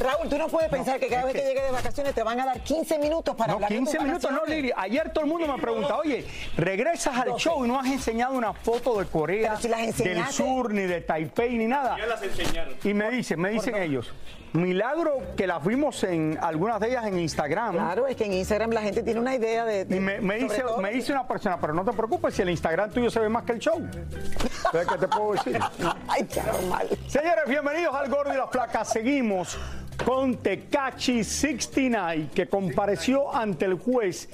Raúl, tú no puedes pensar que cada vez que llegue de vacaciones te van a dar 15 minutos para No, hablar de 15 tus minutos, no. Lili. Ayer todo el mundo me pregunta, oye, regresas al show y no has enseñado una foto de Corea Pero si las del. Sur, ni de Taipei, ni nada. Ya las enseñaron. Y me dicen, me dicen ellos, milagro que las vimos en algunas de ellas en Instagram. Claro, es que en Instagram la gente tiene una idea de. de- Y me, dice, todo- me dice una persona, pero no te preocupes si el Instagram tuyo se ve más que el show. ¿Sabes qué te puedo decir? Ay, qué normal. Señores, bienvenidos al Gordo y la Flaca. Seguimos con Tecachi 69, que compareció ante el juez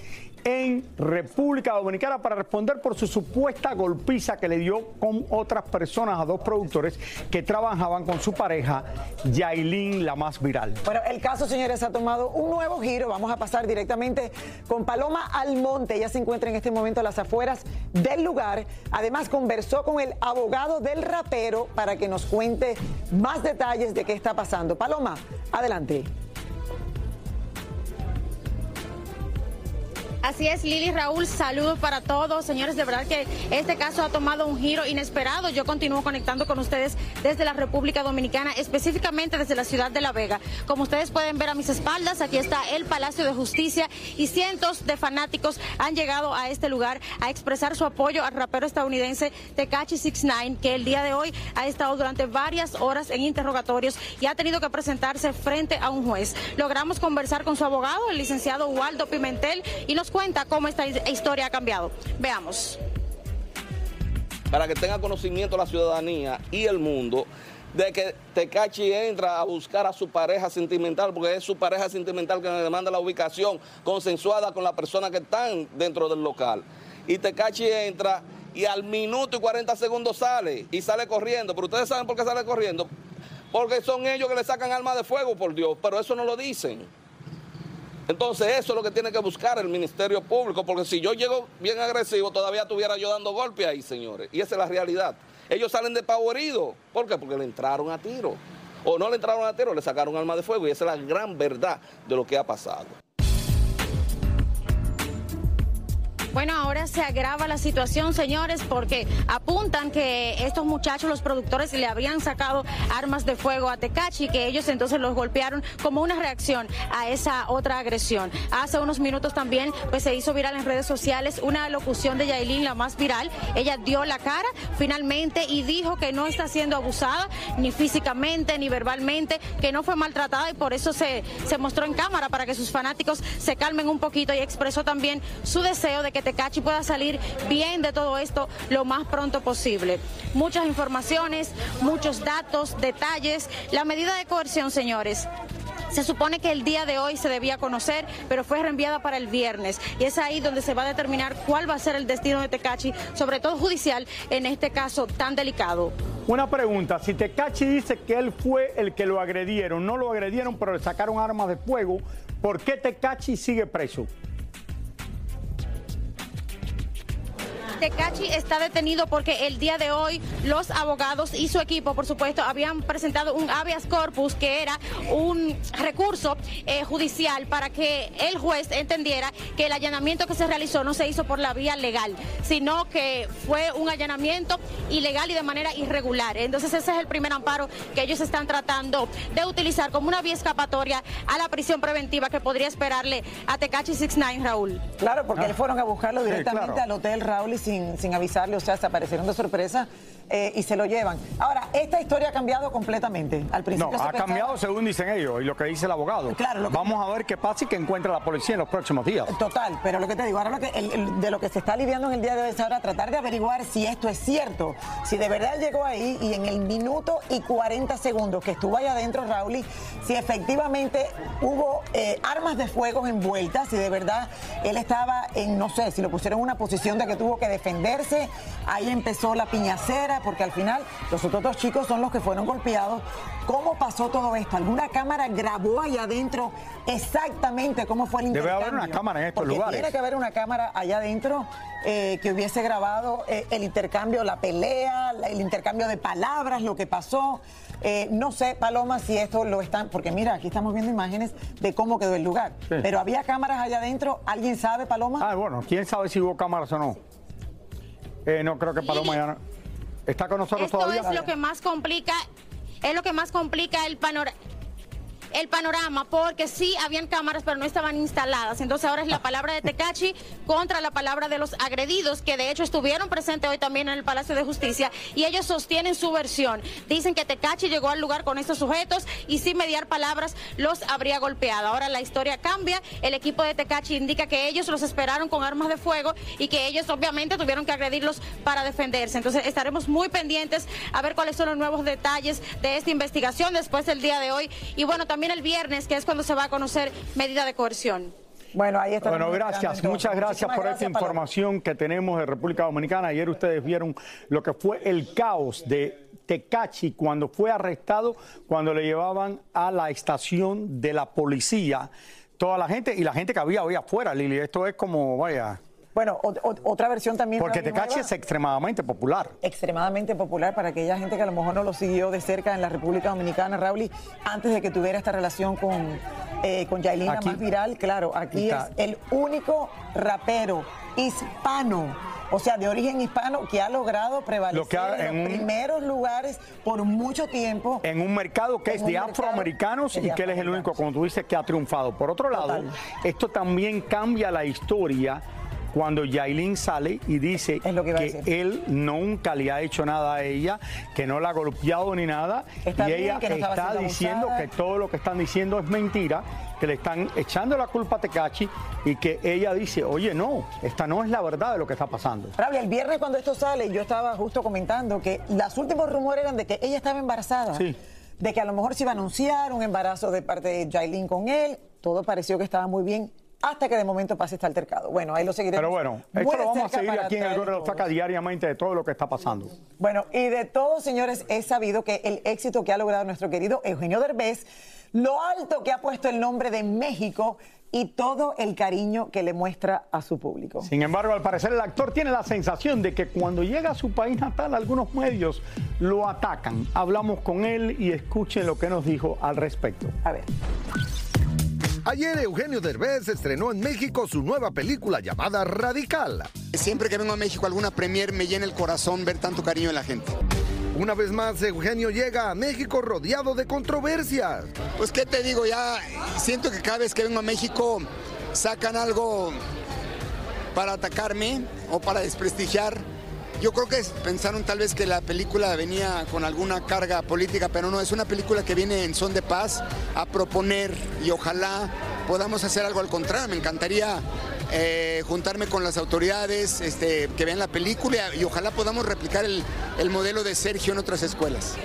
en República Dominicana para responder por su supuesta golpiza que le dio con otras personas a dos productores que trabajaban con su pareja, Yailin, la más viral. Bueno, el caso, señores, ha tomado un nuevo giro. Vamos a pasar directamente con Paloma Almonte. Ella se encuentra en este momento a las afueras del lugar. Además, conversó con el abogado del rapero para que nos cuente más detalles de qué está pasando. Paloma, adelante. Así es, Lili Raúl, saludos para todos. Señores, de verdad que este caso ha tomado un giro inesperado. Yo continúo conectando con ustedes desde la República Dominicana, específicamente desde la ciudad de La Vega. Como ustedes pueden ver a mis espaldas, aquí está el Palacio de Justicia y cientos de fanáticos han llegado a este lugar a expresar su apoyo al rapero estadounidense Tekashi 69, que el día de hoy ha estado durante varias horas en interrogatorios y ha tenido que presentarse frente a un juez. Logramos conversar con su abogado, el licenciado Waldo Pimentel, y nos cuenta cómo esta historia ha cambiado. Veamos. para que tenga conocimiento la ciudadanía y el mundo de que Tecachi entra a buscar a su pareja sentimental, porque es su pareja sentimental que le demanda la ubicación consensuada con la persona que están dentro del local. Y Tecachi entra y al minuto y 40 segundos sale y sale corriendo. Pero ustedes saben por qué sale corriendo. Porque son ellos que le sacan armas de fuego, por Dios, pero eso no lo dicen. Entonces eso es lo que tiene que buscar el Ministerio Público, porque si yo llego bien agresivo, todavía estuviera yo dando golpes ahí, señores. Y esa es la realidad. Ellos salen despavoridos. ¿Por qué? Porque le entraron a tiro. O no le entraron a tiro, le sacaron arma de fuego. Y esa es la gran verdad de lo que ha pasado. Bueno, ahora se agrava la situación, señores, porque apuntan que estos muchachos, los productores, le habrían sacado armas de fuego a Tecachi, que ellos entonces los golpearon como una reacción a esa otra agresión. Hace unos minutos también pues se hizo viral en redes sociales una locución de Yailin, la más viral. Ella dio la cara finalmente y dijo que no está siendo abusada ni físicamente ni verbalmente, que no fue maltratada y por eso se, se mostró en cámara para que sus fanáticos se calmen un poquito y expresó también su deseo de que Tecachi pueda salir bien de todo esto lo más pronto posible. Muchas informaciones, muchos datos, detalles. La medida de coerción, señores, se supone que el día de hoy se debía conocer, pero fue reenviada para el viernes. Y es ahí donde se va a determinar cuál va a ser el destino de Tecachi, sobre todo judicial, en este caso tan delicado. Una pregunta, si Tecachi dice que él fue el que lo agredieron, no lo agredieron, pero le sacaron armas de fuego, ¿por qué Tecachi sigue preso? Tecachi está detenido porque el día de hoy los abogados y su equipo, por supuesto, habían presentado un habeas corpus que era un recurso eh, judicial para que el juez entendiera que el allanamiento que se realizó no se hizo por la vía legal, sino que fue un allanamiento ilegal y de manera irregular. Entonces ese es el primer amparo que ellos están tratando de utilizar como una vía escapatoria a la prisión preventiva que podría esperarle a Tecachi 69, Raúl. Claro, porque le fueron a buscarlo directamente al hotel Raúl y sin, sin avisarle, o sea, se aparecieron de sorpresa eh, y se lo llevan. Ahora, esta historia ha cambiado completamente. Al principio No, se ha pensaba- cambiado según dicen ellos y lo que dice el abogado. Claro, lo que- Vamos a ver qué pasa y qué encuentra la policía en los próximos días. Total, pero lo que te digo, ahora lo que, el- el- de lo que se está lidiando en el día de hoy es ahora tratar de averiguar si esto es cierto, si de verdad llegó ahí y en el minuto y 40 segundos que estuvo ahí adentro Raúl, si efectivamente hubo eh, armas de fuego envueltas, si de verdad él estaba en, no sé, si lo pusieron en una posición de que tuvo que defenderse, ahí empezó la piñacera, porque al final los otros dos chicos son los que fueron golpeados. ¿Cómo pasó todo esto? ¿Alguna cámara grabó ahí adentro exactamente cómo fue el Debe intercambio? haber una cámara en estos Porque lugares. Tiene que haber una cámara allá adentro eh, que hubiese grabado eh, el intercambio, la pelea, la- el intercambio de palabras, lo que pasó. Eh, no sé, Paloma, si esto lo están, porque mira, aquí estamos viendo imágenes de cómo quedó el lugar. Sí. Pero había cámaras allá adentro, ¿alguien sabe, Paloma? Ah, bueno, quién sabe si hubo cámaras o no. Eh, no creo que Paloma ya no- ¿Está con nosotros Esto todavía? es lo que más complica, es lo que más complica el panorama. El panorama, porque sí habían cámaras, pero no estaban instaladas. Entonces ahora es la palabra de Tecachi contra la palabra de los agredidos, que de hecho estuvieron presentes hoy también en el Palacio de Justicia, y ellos sostienen su versión. Dicen que Tecachi llegó al lugar con estos sujetos y sin mediar palabras los habría golpeado. Ahora la historia cambia. El equipo de Tecachi indica que ellos los esperaron con armas de fuego y que ellos obviamente tuvieron que agredirlos para defenderse. Entonces estaremos muy pendientes a ver cuáles son los nuevos detalles de esta investigación después del día de hoy. Y bueno, también el viernes, que es cuando se va a conocer medida de coerción. Bueno, ahí está. Bueno, gracias, muchas gracias por esta información que tenemos de República Dominicana. Ayer ustedes vieron lo que fue el caos de Tecachi cuando fue arrestado, cuando le llevaban a la estación de la policía. Toda la gente y la gente que había hoy afuera, Lili. Esto es como, vaya. Bueno, o- o- otra versión también. Porque Tecachi es extremadamente popular. extremadamente popular para aquella gente que a lo mejor no lo siguió de cerca en la República Dominicana, Raúl, antes de que tuviera esta relación con, eh, con Yailin, la Aquí- más viral, claro, aquí Está- es el único rapero hispano, o sea, de origen hispano, que ha logrado prevalecer Lo que ha- en en los un- primeros lugares por mucho tiempo. en un mercado que es de afroamericanos y que él es el único, como tú dices, que ha triunfado. Por otro lado, Total. esto también cambia la historia cuando Yailin sale y dice Es lo que él nunca le ha hecho nada a ella, que no la ha golpeado ni nada, Está y bien, ella que no estaba está diciendo abusada. que todo lo que están diciendo es mentira, que le están echando la culpa a Tecachi y que ella dice, oye, no, esta no es la verdad de lo que está pasando. Raúl, el viernes cuando esto sale, yo estaba justo comentando que los últimos rumores eran de que ella estaba embarazada. Sí. De que a lo mejor se iba a anunciar un embarazo de parte de Jailin con él. Todo pareció que estaba muy bien hasta que de momento pase este altercado. Bueno, ahí lo seguiremos. Pero bueno, esto lo vamos a seguir aquí en el Gordo de todo. Faca diariamente de todo lo que está pasando. Bueno, y de todos, señores, es sabido que el éxito que ha logrado nuestro querido Eugenio Derbez, lo alto que ha puesto el nombre de México y todo el cariño que le muestra a su público. Sin embargo, al parecer el actor tiene la sensación de que cuando llega a su país natal algunos medios lo atacan. Hablamos con él y escuchen lo que nos dijo al respecto. A ver. Ayer Eugenio Derbez estrenó en México su nueva película llamada Radical. Siempre que vengo a México alguna premier me llena el corazón ver tanto cariño en la gente. Una vez más, Eugenio llega a México rodeado de controversias. Pues qué te digo, ya siento que cada vez que vengo a México sacan algo para atacarme o para desprestigiar. Yo creo que pensaron tal vez que la película venía con alguna carga política, pero no, es una película que viene en son de paz a proponer y ojalá podamos hacer algo al contrario. Me encantaría eh, juntarme con las autoridades este, que vean la película y ojalá podamos replicar el, el modelo de Sergio en otras escuelas.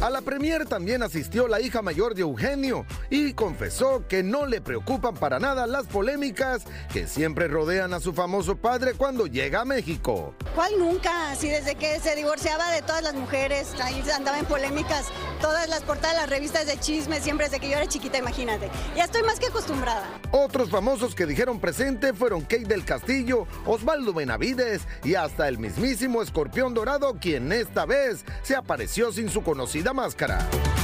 A la premier también asistió la hija mayor de Eugenio y confesó que no le preocupan para nada las polémicas que siempre rodean a su famoso padre cuando llega a México. ¿Cuál nunca? Si desde que se divorciaba de todas las mujeres, ahí andaba en polémicas, todas las portadas de las revistas de chisme, siempre desde que yo era chiquita, imagínate. Ya estoy más que acostumbrada. Otros famosos que dijeron presente fueron Kate del Castillo, Osvaldo Benavides y hasta el mismísimo Escorpión Dorado, quien esta vez se apareció sin su conocida máscara.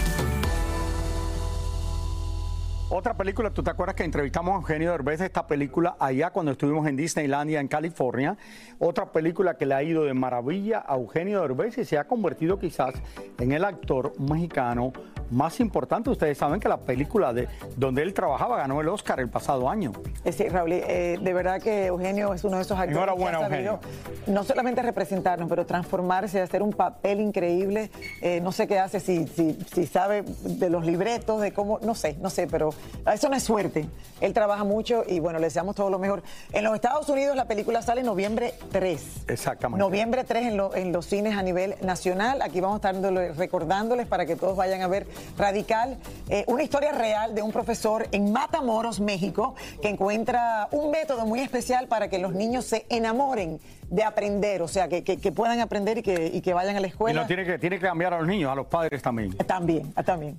Otra película, ¿tú te acuerdas que entrevistamos a Eugenio Derbez de esta película allá cuando estuvimos en Disneylandia en California? Otra película que le ha ido de maravilla a Eugenio Derbez y se ha convertido quizás en el actor mexicano más importante. Ustedes saben que la película de donde él trabajaba ganó el Oscar el pasado año. Sí, Raúl, eh, de verdad que Eugenio es uno de esos actores Enhorabuena, que ha sabido Eugenio. no solamente representarnos, pero transformarse, hacer un papel increíble. Eh, no sé qué hace, si, si, si sabe de los libretos, de cómo, no sé, no sé, pero eso no es suerte. Él trabaja mucho y bueno, le deseamos todo lo mejor. En los Estados Unidos la película sale en noviembre 3. Exactamente. Noviembre 3 en, lo- en los cines a nivel nacional. Aquí vamos a estar dándole- recordándoles para que todos vayan a ver Radical, eh, una historia real de un profesor en Matamoros, México, que encuentra un método muy especial para que los niños se enamoren de aprender, o sea, que, que- que puedan aprender y que, y que vayan a la Y escuela. no tiene que, tiene que cambiar a los niños, a los padres también. También, ah, también.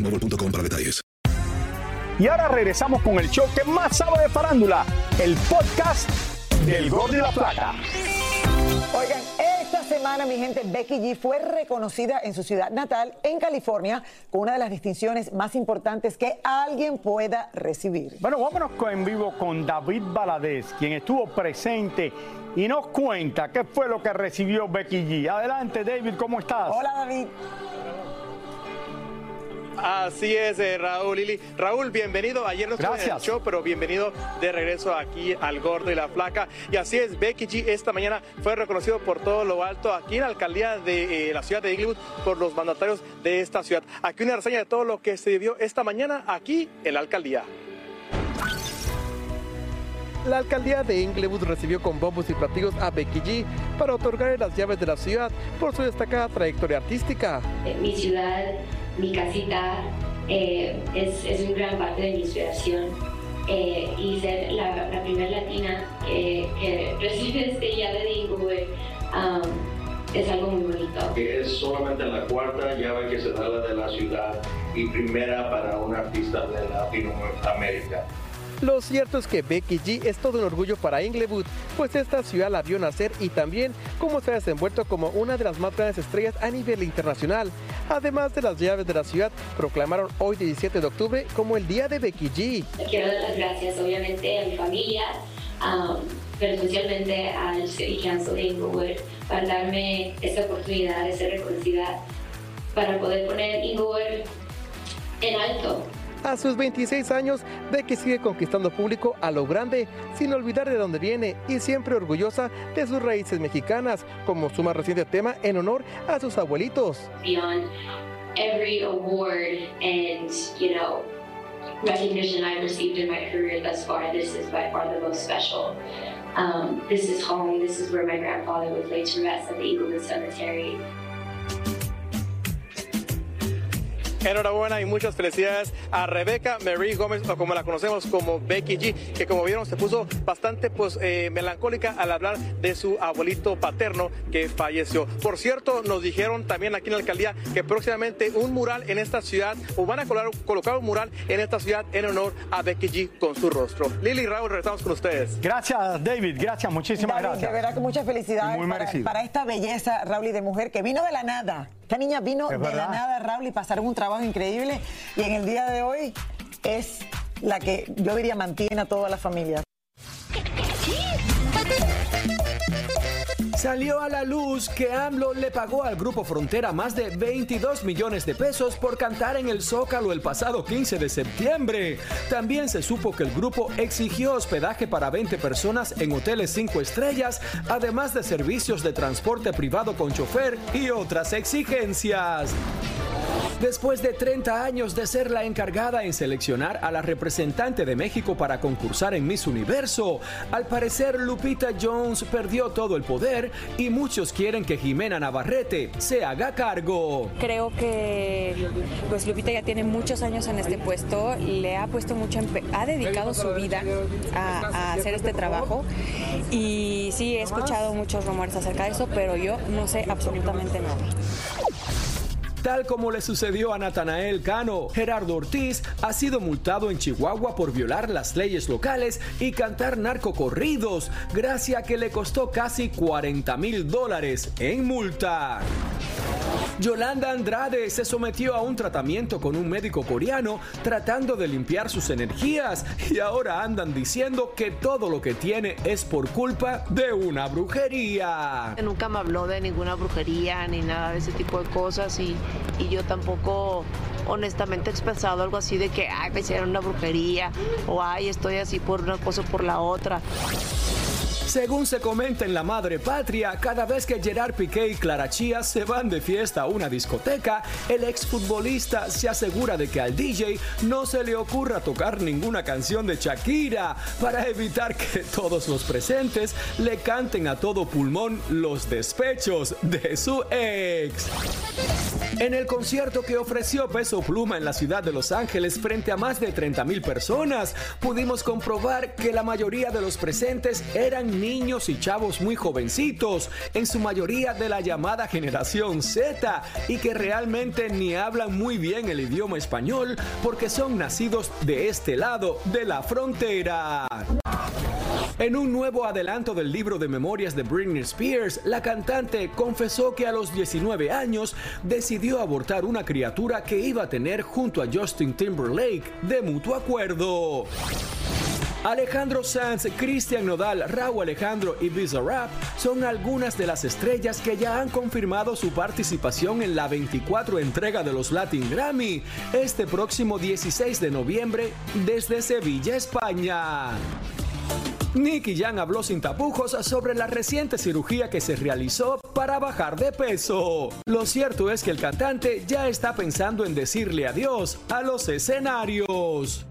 boostmobile.com para detalles. Y ahora regresamos con el show que más sabe de farándula, el podcast del Gol de la Plata. Oigan, esta semana, mi gente, Becky G fue reconocida en su ciudad natal, en California, con una de las distinciones más importantes que alguien pueda recibir. Bueno, vámonos en vivo con David Baladés, quien estuvo presente y nos cuenta qué fue lo que recibió Becky G. Adelante, David, ¿cómo estás? Hola, David. Así es, eh, Raúl Lili. Raúl, bienvenido. Ayer no estuve en el show, pero bienvenido de regreso aquí al Gordo y la Flaca. Y así es, Becky G esta mañana fue reconocido por todo lo alto aquí en la alcaldía de eh, la ciudad de Inglewood por los mandatarios de esta ciudad. Aquí una reseña de todo lo que se vivió esta mañana aquí en la alcaldía. La alcaldía de Inglewood recibió con bombos y platillos a Becky G para otorgarle las llaves de la ciudad por su destacada trayectoria artística. mi ciudad, mi casita, eh, es, es una gran parte de mi inspiración. Eh, y ser la, primera latina que, recibe este llave de um, es algo muy bonito. Es solamente la cuarta llave que se da la de la ciudad y primera para un artista de Latinoamérica. Lo cierto es que Becky G es todo un orgullo para Inglewood, pues esta ciudad la vio nacer y también cómo se ha desenvuelto como una de las más grandes estrellas a nivel internacional. Además de las llaves de la ciudad, proclamaron hoy 17 de octubre como el Día de Becky G. Quiero dar las gracias obviamente a mi familia, um, pero especialmente al City Council de Inglewood para darme esta oportunidad de reconocida, para poder poner Inglewood en alto. A sus 26 años, Becky sigue conquistando público a lo grande, sin olvidar de dónde viene y siempre orgullosa de sus raíces mexicanas, como su más reciente tema en honor a sus abuelitos. Beyond every award and, you know, recognition I've received in my career thus far, this is by far the most special. Um, this is home. This is where my grandfather was laid to rest at the Eaglewood Cemetery. Enhorabuena y muchas felicidades a Rebeca Marie Gómez, o como la conocemos como Becky G, que como vieron se puso bastante pues, eh, melancólica al hablar de su abuelito paterno que falleció. Por cierto, nos dijeron también aquí en la alcaldía que próximamente un mural en esta ciudad, o van a colocar, un mural en esta ciudad en honor a Becky G con su rostro. Lili y Raúl, regresamos con ustedes. Gracias, David. Gracias, muchísimas gracias. De verdad que muchas felicidades Muy para, merecido. para esta belleza, Raúl, y de mujer que vino de la nada. Esta niña vino de la nada, Raúl, y pasaron un trabajo increíble. Y en el día de hoy es la que yo diría mantiene a toda la familia. Salió a la luz que AMLO le pagó al Grupo Frontera más de 22 millones de pesos por cantar en el Zócalo el pasado 15 de septiembre. También se supo que el grupo exigió hospedaje para 20 personas en hoteles 5 estrellas, además de servicios de transporte privado con chofer y otras exigencias. Después de 30 años de ser la encargada en seleccionar a la representante de México para concursar en Miss Universo, al parecer Lupita Jones perdió todo el poder y muchos quieren que Jimena Navarrete se haga cargo. Creo que pues Lupita ya tiene muchos años en este puesto, le ha puesto mucho, ha dedicado su vida a hacer este trabajo y sí he escuchado muchos rumores acerca de eso, pero yo no sé absolutamente nada. Tal como le sucedió a Natanael Cano, Gerardo Ortiz ha sido multado en Chihuahua por violar las leyes locales y cantar narcocorridos, gracia que le costó casi 40 mil dólares en multa. Yolanda Andrade se sometió a un tratamiento con un médico coreano tratando de limpiar sus energías y ahora andan diciendo que todo lo que tiene es por culpa de una brujería. Nunca me habló de ninguna brujería ni nada de ese tipo de cosas y, y yo tampoco honestamente he expresado algo así de que ay, me hicieron una brujería o ay, estoy así por una cosa o por la otra. Según se comenta en La Madre Patria, cada vez que Gerard Piqué y Clara Chía se van de fiesta a una discoteca, el exfutbolista se asegura de que al DJ no se le ocurra tocar ninguna canción de Shakira para evitar que todos los presentes le canten a todo pulmón los despechos de su ex. En el concierto que ofreció Peso Pluma en la ciudad de Los Ángeles frente a más de 30 mil personas, pudimos comprobar que la mayoría de los presentes eran niños y chavos muy jovencitos, en su mayoría de la llamada generación Z, y que realmente ni hablan muy bien el idioma español porque son nacidos de este lado de la frontera. En un nuevo adelanto del libro de memorias de Britney Spears, la cantante confesó que a los 19 años decidió abortar una criatura que iba a tener junto a Justin Timberlake de mutuo acuerdo. Alejandro Sanz, Cristian Nodal, Raúl Alejandro y Bizarrap son algunas de las estrellas que ya han confirmado su participación en la 24 entrega de los Latin Grammy este próximo 16 de noviembre desde Sevilla, España. Nicky Jan habló sin tapujos sobre la reciente cirugía que se realizó para bajar de peso. Lo cierto es que el cantante ya está pensando en decirle adiós a los escenarios.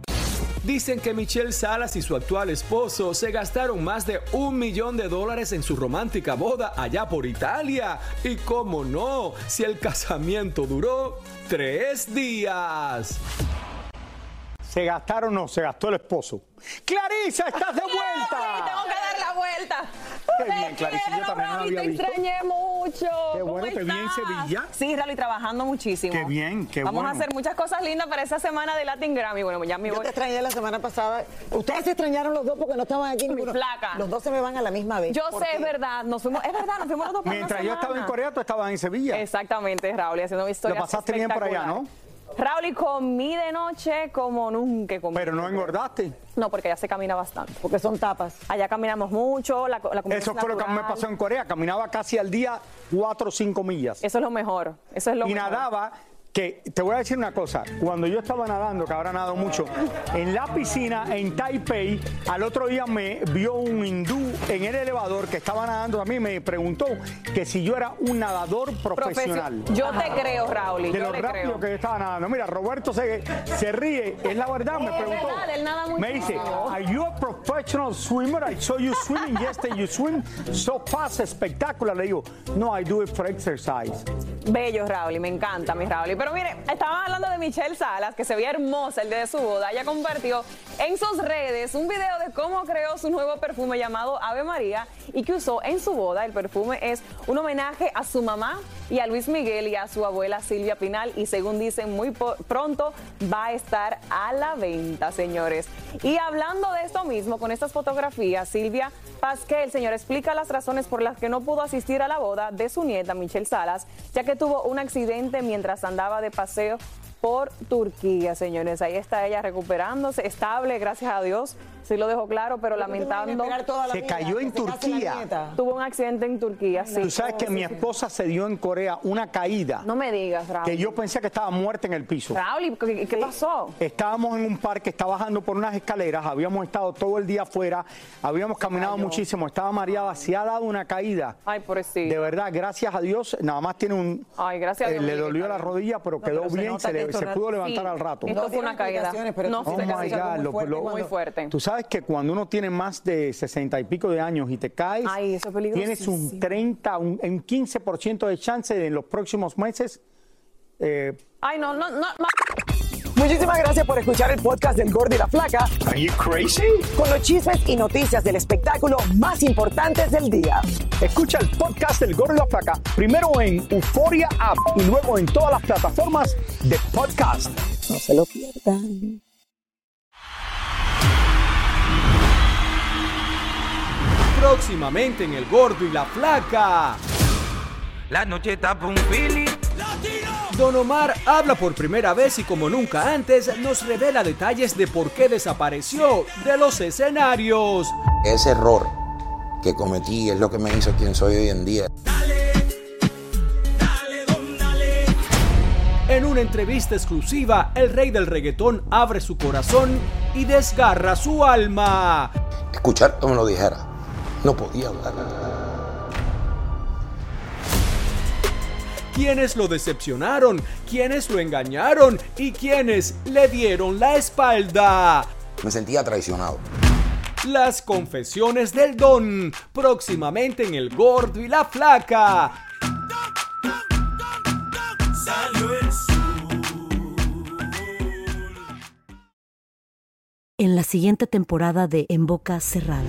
Dicen que Michelle Salas y su actual esposo se gastaron más de un millón de dólares en su romántica boda allá por Italia. Y cómo no, si el casamiento duró tres días. ¿Se gastaron o no? Se gastó el esposo. ¡Clarisa, estás de vuelta! tengo que dar la vuelta. Qué bien, Clarisa, yo también no lo había te visto. extrañé mucho. Qué ¿Cómo bueno, te vi en estás? Sevilla. Sí, Rally, trabajando muchísimo. Qué bien, qué Vamos bueno. a hacer muchas cosas lindas para esa semana de Latin Grammy. Bueno, ya me Yo voy. te extrañé la semana pasada. Ustedes se extrañaron los dos porque no estaban aquí. Mi ninguno. flaca. Los dos se me van a la misma vez. Yo ¿Por sé, qué? es verdad. Nos fuimos, es verdad, nos fuimos los dos por Mientras una yo estaba en. Corea, tú estabas en Sevilla. Exactamente, Raúl, haciendo historias Lo pasaste bien por allá, ¿no? Raúl, y comí de noche como nunca comido. Pero no engordaste. No, porque allá se camina bastante. Porque son tapas. Allá caminamos mucho, la, la comida Eso es fue lo que me pasó en Corea. Caminaba casi al día 4 o 5 millas. Eso es lo mejor. Eso es lo y mejor. nadaba que te voy a decir una cosa, cuando yo estaba nadando, que ahora nado mucho, en la piscina en Taipei, al otro día me vio un hindú en el elevador que estaba nadando también, me preguntó que si yo era un nadador profesional. Yo te creo, Raúl. De yo lo rápido creo. que yo estaba nadando. Mira, Roberto se, se ríe, es la verdad, me preguntó. verdad, él nada me dice. ¿Are you a professional swimmer? I saw you swimming yesterday. You swim so fast, espectacular. Le digo, no, I do it for exercise. Bello, Raúl, me encanta, mi Raúl. Pero mire, estaban hablando de Michelle Salas, que se veía hermosa el día de su boda. Ella compartió en sus redes un video de cómo creó su nuevo perfume llamado Ave María y que usó en su boda. El perfume es un homenaje a su mamá y a Luis Miguel y a su abuela Silvia Pinal. Y según dicen, muy pronto va a estar a la venta, señores. Y hablando de esto mismo, con estas fotografías, Silvia Pasquel, señor, explica las razones por las que no pudo asistir a la boda de su nieta Michelle Salas, ya que tuvo un accidente mientras andaba de paseo por Turquía, señores. Ahí está ella recuperándose, estable, gracias a Dios. Sí lo dejó claro, pero lamentando. Se cayó en Turquía. Tuvo un accidente en Turquía, sí. Tú sabes que mi esposa se dio en Corea una caída No me digas, Raúl. que yo pensé que estaba muerta en el piso. Raúl, ¿y ¿qué, qué pasó? Estábamos en un parque, estaba bajando por unas escaleras, habíamos estado todo el día afuera, habíamos caminado cayó. muchísimo, estaba mareada, se ha dado una caída. Ay, pobrecito. De verdad, gracias a Dios, nada más tiene un... Ay, gracias a eh, Dios, le dolió está la rodilla, pero No, quedó pero bien, se, le- se no- pudo levantar sí, al rato. esto fue una caída. No, Oh fue my God, muy fuerte, lo- muy fuerte. Tú sabes que cuando uno tiene más de 60 y pico de años y te caes, Ay, eso es tienes un 30, un, un 15% de chance de en los próximos meses. eh, Ay, no, no, no. no. Muchísimas gracias por escuchar el podcast del Gordo y la Flaca. Are you crazy? Con los chismes y noticias del espectáculo más importantes del día. Escucha el podcast del Gordo y la Flaca primero en Euforia App y luego en todas las plataformas de podcast. No se lo pierdan. Próximamente en El Gordo y la Flaca. La noche está pa' un. Don Omar habla por primera vez y como nunca antes nos revela detalles de por qué desapareció de los escenarios. Ese error que cometí es lo que me hizo quien soy hoy en día. En una entrevista exclusiva, el rey del reggaetón abre su corazón y desgarra su alma. Escuchar que me lo dijera, no podía hablar. Quienes lo decepcionaron, quienes lo engañaron y quienes le dieron la espalda. Me sentía traicionado. Las confesiones del don, próximamente en El Gordo y la Flaca. en la siguiente temporada de En Boca Cerrada.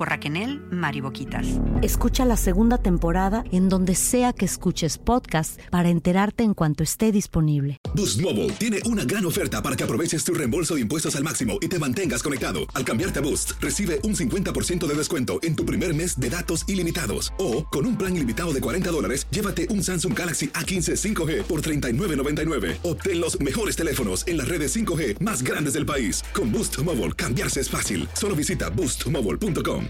por Raquenel Mariboquitas. Escucha la segunda temporada en donde sea que escuches podcast para enterarte en cuanto esté disponible. Boost Mobile tiene una gran oferta para que aproveches tu reembolso de impuestos al máximo y te mantengas conectado. Al cambiarte a Boost, recibe un 50% de descuento en tu primer mes de datos ilimitados. O, con un plan ilimitado de 40 dólares, llévate un Samsung Galaxy A15 5G por $39.99. Obtén los mejores teléfonos en las redes 5G más grandes del país. Con Boost Mobile, cambiarse es fácil. Solo visita boostmobile.com.